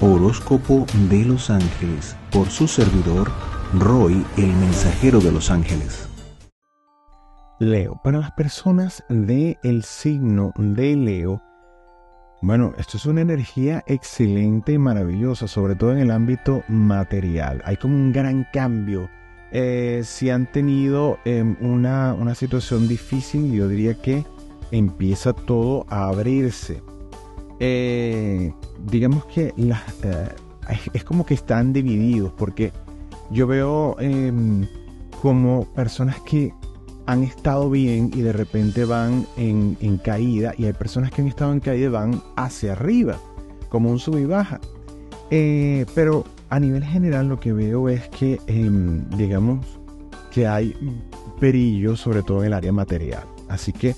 Horóscopo de los Ángeles por su servidor Roy, el mensajero de los ángeles. Leo, para las personas del el signo de Leo, bueno, esto es una energía excelente y maravillosa, sobre todo en el ámbito material. Hay como un gran cambio. Eh, si han tenido em, una, una situación difícil, yo diría que empieza todo a abrirse. Eh, digamos que eh, es como que están divididos, porque yo veo em, como personas que han estado bien y de repente van en, caída, y hay personas que han estado en caída y van hacia arriba, como un sub y baja. Eh, pero a nivel general lo que veo es que, em, digamos, que hay perillo, sobre todo en el área material. Así que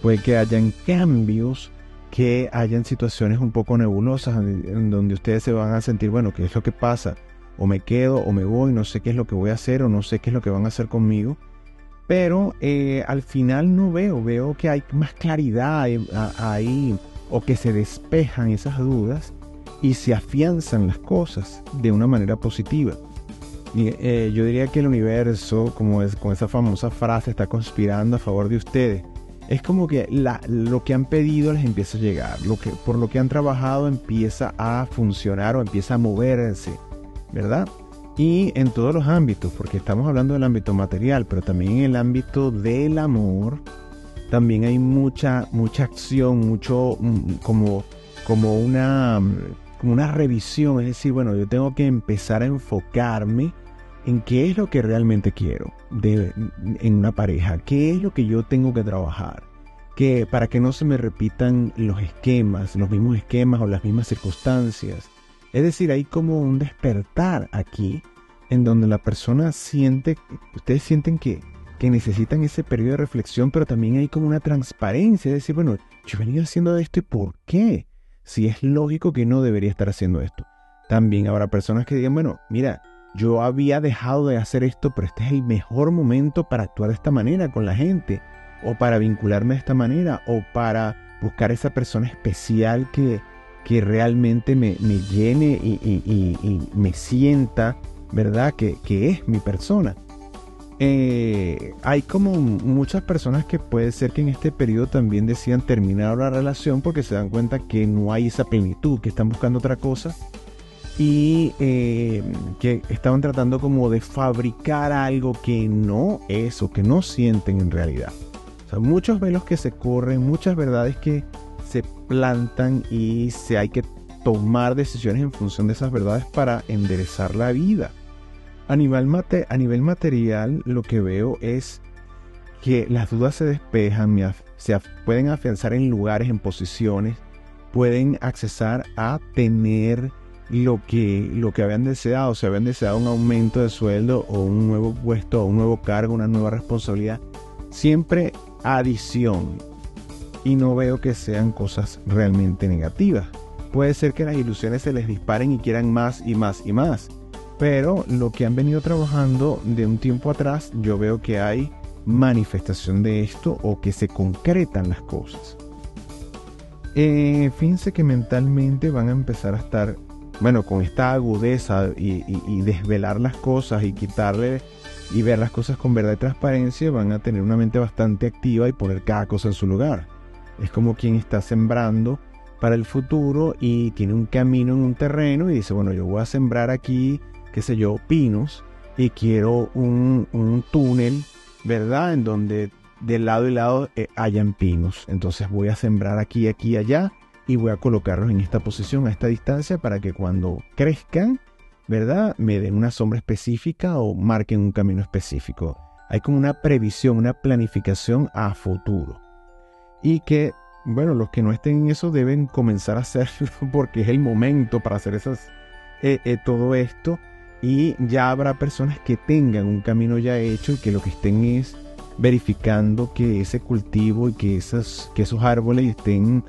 puede que hayan cambios que hayan situaciones un poco nebulosas en donde ustedes se van a sentir, bueno, ¿qué es lo que pasa? O me quedo o me voy, no sé qué es lo que voy a hacer o no sé qué es lo que van a hacer conmigo. Pero eh, al final no veo, veo que hay más claridad ahí o que se despejan esas dudas y se afianzan las cosas de una manera positiva. Eh, yo diría que el universo, como es con esa famosa frase, está conspirando a favor de ustedes es como que lo que han pedido les empieza a llegar, lo que, por lo que han trabajado empieza a funcionar o empieza a moverse, ¿verdad? Y en todos los ámbitos, porque estamos hablando del ámbito material, pero también en el ámbito del amor, también hay mucha, mucha acción, mucho mm, como, como, una, como una revisión, es decir, bueno, yo tengo que empezar a enfocarme en qué es lo que realmente quiero en una pareja, qué es lo que yo tengo que trabajar, que para que no se me repitan los esquemas, los mismos esquemas o las mismas circunstancias. Es decir, hay como un despertar aquí en donde la persona siente, ustedes sienten que, que necesitan ese periodo de reflexión, pero también hay como una transparencia, es decir, bueno, yo he venido haciendo esto y ¿por qué? Si es lógico que no debería estar haciendo esto. También habrá personas que digan, bueno, mira, yo había dejado de hacer esto, pero este es el mejor momento para actuar de esta manera con la gente, o para vincularme de esta manera, o para buscar esa persona especial que, que realmente me, llene y, me sienta, ¿verdad? Que, es mi persona. Eh, hay como muchas personas que puede ser que en este periodo también decían terminar la relación porque se dan cuenta que no hay esa plenitud, que están buscando otra cosa y eh, que estaban tratando como de fabricar algo que no es o que no sienten en realidad. O sea, muchos velos que se corren, muchas verdades que se plantan y se hay que tomar decisiones en función de esas verdades para enderezar la vida. A nivel, mate, a nivel material lo que veo es que las dudas se despejan, se pueden afianzar en lugares, en posiciones, pueden accesar a tener lo que, lo que habían deseado, si habían deseado un aumento de sueldo o un nuevo puesto o un nuevo cargo, una nueva responsabilidad, siempre adición. Y no veo que sean cosas realmente negativas. Puede ser que las ilusiones se les disparen y quieran más y más y más. Pero lo que han venido trabajando de un tiempo atrás, yo veo que hay manifestación de esto o que se concretan las cosas. Eh, fíjense que mentalmente van a empezar a estar bueno, con esta agudeza y, desvelar las cosas y quitarle y ver las cosas con verdad y transparencia, van a tener una mente bastante activa y poner cada cosa en su lugar. Es como quien está sembrando para el futuro y tiene un camino en un terreno y dice, bueno, yo voy a sembrar aquí, qué sé yo, pinos y quiero un, túnel, ¿verdad? En donde de lado y lado eh, hayan pinos. Entonces voy a sembrar aquí, aquí, allá y voy a colocarlos en esta posición, a esta distancia, para que cuando crezcan, ¿verdad? Me den una sombra específica o marquen un camino específico. Hay como una previsión, una planificación a futuro. Y que, bueno, los que no estén en eso deben comenzar a hacerlo porque es el momento para hacer esas, eh, eh, todo esto. Y ya habrá personas que tengan un camino ya hecho y que lo que estén es verificando que ese cultivo y que, esas, que esos árboles estén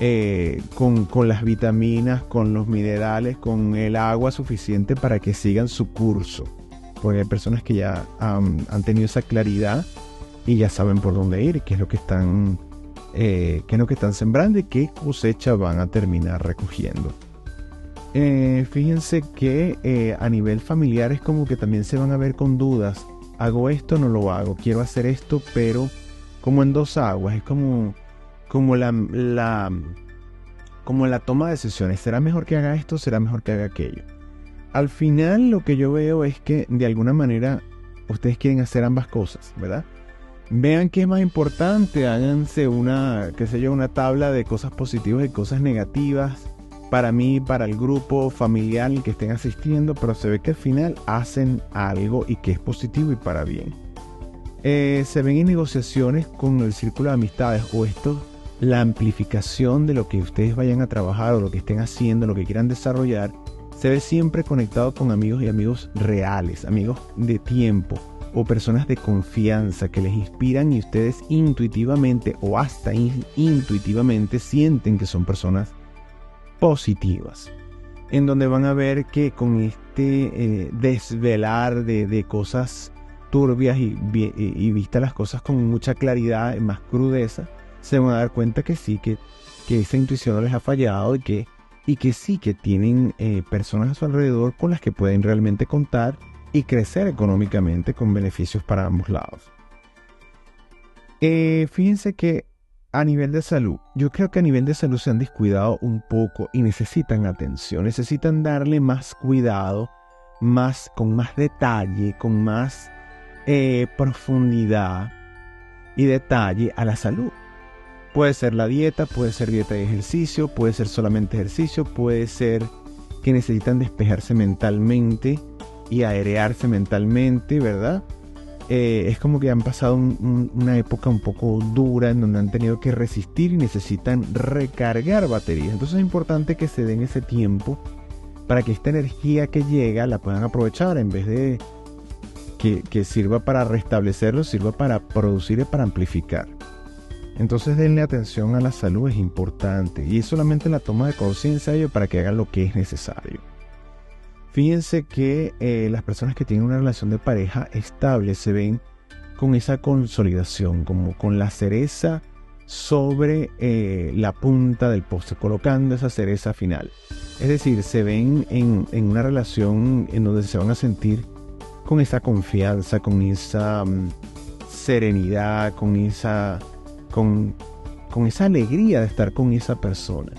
eh, con, las vitaminas, con los minerales, con el agua suficiente para que sigan su curso. Porque hay personas que ya han tenido esa claridad y ya saben por dónde ir, qué es lo que están, eh, qué es lo que están sembrando y qué cosecha van a terminar recogiendo. Eh, fíjense que eh, a nivel familiar es como que también se van a ver con dudas. Hago esto, no lo hago. Quiero hacer esto, pero como en dos aguas. Es como, como la, la, como la toma de decisiones. ¿Será mejor que haga esto? ¿Será mejor que haga aquello? Al final lo que yo veo es que de alguna manera ustedes quieren hacer ambas cosas, ¿verdad? Vean qué es más importante, háganse una, qué sé yo, una tabla de cosas positivas y cosas negativas para mí, para el grupo familiar que estén asistiendo, pero se ve que al final hacen algo y que es positivo y para bien. Eh, se ven en negociaciones con el círculo de amistades o esto, la amplificación de lo que ustedes vayan a trabajar o lo que estén haciendo, lo que quieran desarrollar, se ve siempre conectado con amigos y amigos reales, amigos de tiempo o personas de confianza que les inspiran y ustedes intuitivamente o hasta intuitivamente sienten que son personas positivas, en donde van a ver que con este eh, desvelar de, cosas turbias y, y, vista las cosas con mucha claridad, y más crudeza, se van a dar cuenta que sí, que, que esa intuición no les ha fallado y que, y que sí, que tienen eh, personas a su alrededor con las que pueden realmente contar y crecer económicamente con beneficios para ambos lados. Eh, fíjense que a nivel de salud, yo creo que a nivel de salud se han descuidado un poco y necesitan atención, necesitan darle más cuidado, más con más detalle, con más eh, profundidad y detalle a la salud. Puede ser la dieta, puede ser dieta y ejercicio, puede ser solamente ejercicio, puede ser que necesitan despejarse mentalmente y aerearse mentalmente, ¿verdad? Eh, es como que han pasado una época un poco dura en donde han tenido que resistir y necesitan recargar baterías. Entonces es importante que se den ese tiempo para que esta energía que llega la puedan aprovechar en vez de que, que sirva para restablecerlo, sirva para producir y para amplificar. Entonces denle atención a la salud, es importante. Y es solamente la toma de conciencia para que hagan lo que es necesario. Fíjense que eh, las personas que tienen una relación de pareja estable se ven con esa consolidación, como con la cereza sobre eh, la punta del postre, colocando esa cereza final. Es decir, se ven en, una relación en donde se van a sentir con esa confianza, con esa mm, serenidad, con esa, con, con esa alegría de estar con esa persona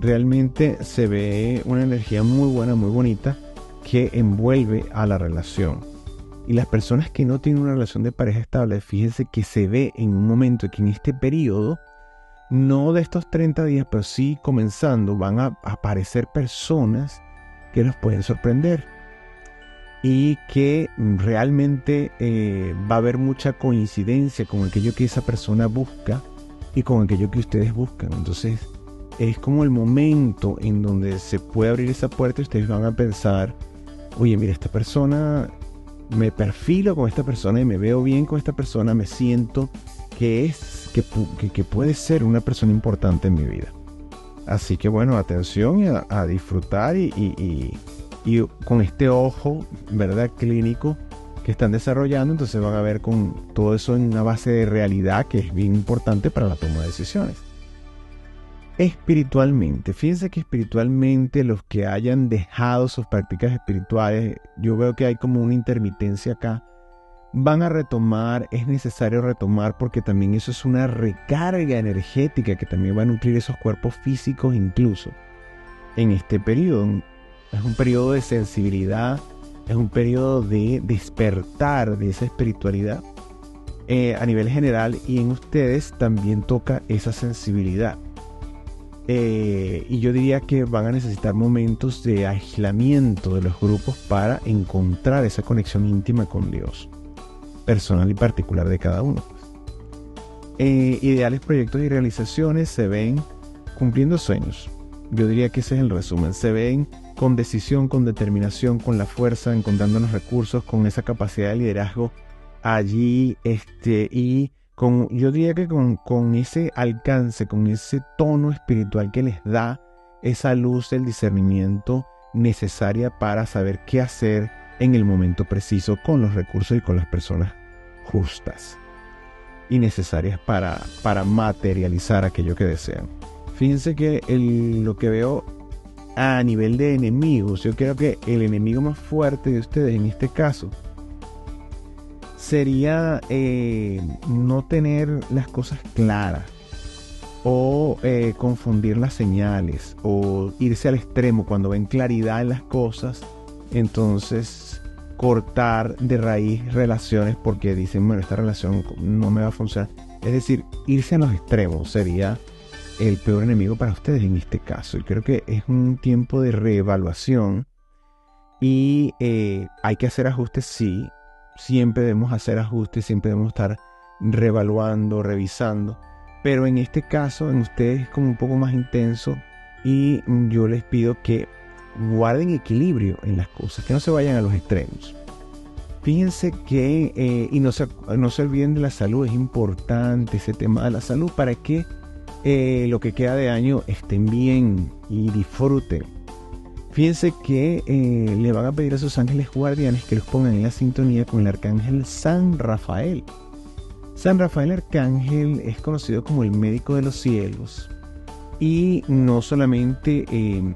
realmente se ve una energía muy buena, muy bonita que envuelve a la relación. Y las personas que no tienen una relación de pareja estable, fíjense que se ve en un momento que en este periodo, no de estos 30 días, pero sí comenzando, van a aparecer personas que los pueden sorprender y que realmente eh, va a haber mucha coincidencia con aquello que esa persona busca y con aquello que ustedes buscan. Entonces, es como el momento en donde se puede abrir esa puerta y ustedes van a pensar, oye, mira, esta persona, me perfilo con esta persona y me veo bien con esta persona, me siento que es, que, que, puede ser una persona importante en mi vida. Así que bueno, atención a, disfrutar y, y, y, con este ojo, ¿verdad? Clínico que están desarrollando, entonces van a ver con todo eso en una base de realidad que es bien importante para la toma de decisiones espiritualmente. Fíjense que espiritualmente los que hayan dejado sus prácticas espirituales, yo veo que hay como una intermitencia acá, van a retomar, es necesario retomar porque también eso es una recarga energética que también va a nutrir esos cuerpos físicos incluso. En este periodo es un periodo de sensibilidad, es un periodo de despertar de esa espiritualidad eh, a nivel general y en ustedes también toca esa sensibilidad. Eh, y yo diría que van a necesitar momentos de aislamiento de los grupos para encontrar esa conexión íntima con Dios, personal y particular de cada uno. Pues. Eh, ideales proyectos y realizaciones se ven cumpliendo sueños. Yo diría que ese es el resumen. Se ven con decisión, con determinación, con la fuerza, encontrando los recursos, con esa capacidad de liderazgo allí este, y yo diría que con, ese alcance, con ese tono espiritual que les da esa luz del discernimiento necesaria para saber qué hacer en el momento preciso con los recursos y con las personas justas y necesarias para, para materializar aquello que desean. Fíjense que lo que veo a nivel de enemigos, yo creo que el enemigo más fuerte de ustedes en este caso sería eh, no tener las cosas claras o eh, confundir las señales o irse al extremo cuando ven claridad en las cosas, entonces cortar de raíz relaciones porque dicen, bueno, esta relación no me va a funcionar. Es decir, irse a los extremos sería el peor enemigo para ustedes en este caso. Y creo que es un tiempo de reevaluación y eh, hay que hacer ajustes, sí. Siempre debemos hacer ajustes, siempre debemos estar reevaluando, revisando. Pero en este caso, en ustedes es como un poco más intenso y yo les pido que guarden equilibrio en las cosas, que no se vayan a los extremos. Fíjense que, eh, y no se, no se olviden de la salud, es importante ese tema de la salud para que eh, lo que queda de año estén bien y disfruten. Fíjense que eh, le van a pedir a sus ángeles guardianes que los pongan en la sintonía con el arcángel San Rafael. San Rafael Arcángel es conocido como el médico de los cielos y no solamente eh,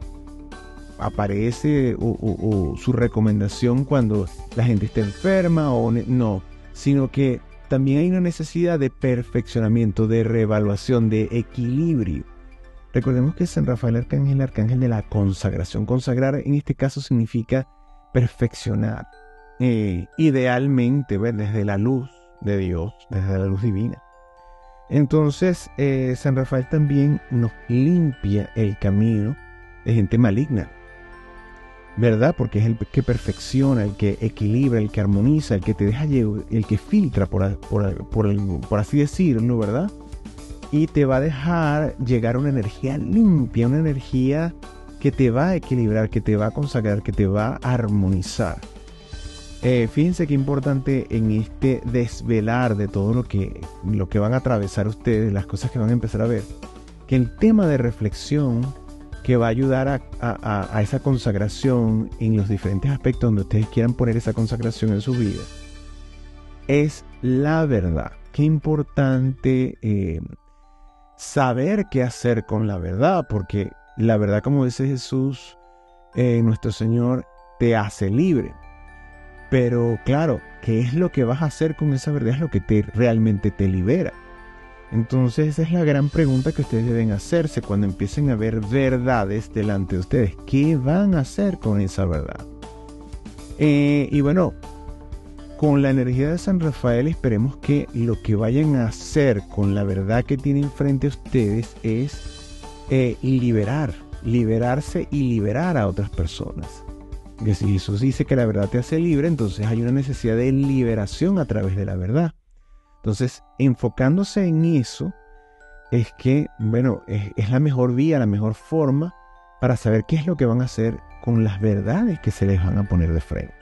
aparece o, su recomendación cuando la gente está enferma o no, sino que también hay una necesidad de perfeccionamiento, de reevaluación, de equilibrio. Recordemos que San Rafael Arcángel es el arcángel de la consagración. Consagrar en este caso significa perfeccionar. Eh, idealmente, desde la luz de Dios, desde la luz divina. Entonces, eh, San Rafael también nos limpia el camino de gente maligna. ¿Verdad? Porque es el que perfecciona, el que equilibra, el que armoniza, el que te deja el que filtra, por, por, así decirlo, ¿verdad? Y te va a dejar llegar una energía limpia, una energía que te va a equilibrar, que te va a consagrar, que te va a armonizar. Eh, fíjense qué importante en este desvelar de todo lo que, lo que van a atravesar ustedes, las cosas que van a empezar a ver, que el tema de reflexión que va a ayudar a, esa consagración en los diferentes aspectos donde ustedes quieran poner esa consagración en su vida, es la verdad. Qué importante eh, saber qué hacer con la verdad, porque la verdad, como dice Jesús, eh, nuestro Señor, te hace libre. Pero claro, ¿qué es lo que vas a hacer con esa verdad? Es lo que te, realmente te libera. Entonces esa es la gran pregunta que ustedes deben hacerse cuando empiecen a ver verdades delante de ustedes. ¿Qué van a hacer con esa verdad? Eh, y bueno, con la energía de San Rafael esperemos que lo que vayan a hacer con la verdad que tienen frente a ustedes es eh, liberar, liberarse y liberar a otras personas. Que si Jesús dice que la verdad te hace libre, entonces hay una necesidad de liberación a través de la verdad. Entonces, enfocándose en eso, es que, bueno, es, la mejor vía, la mejor forma para saber qué es lo que van a hacer con las verdades que se les van a poner de frente.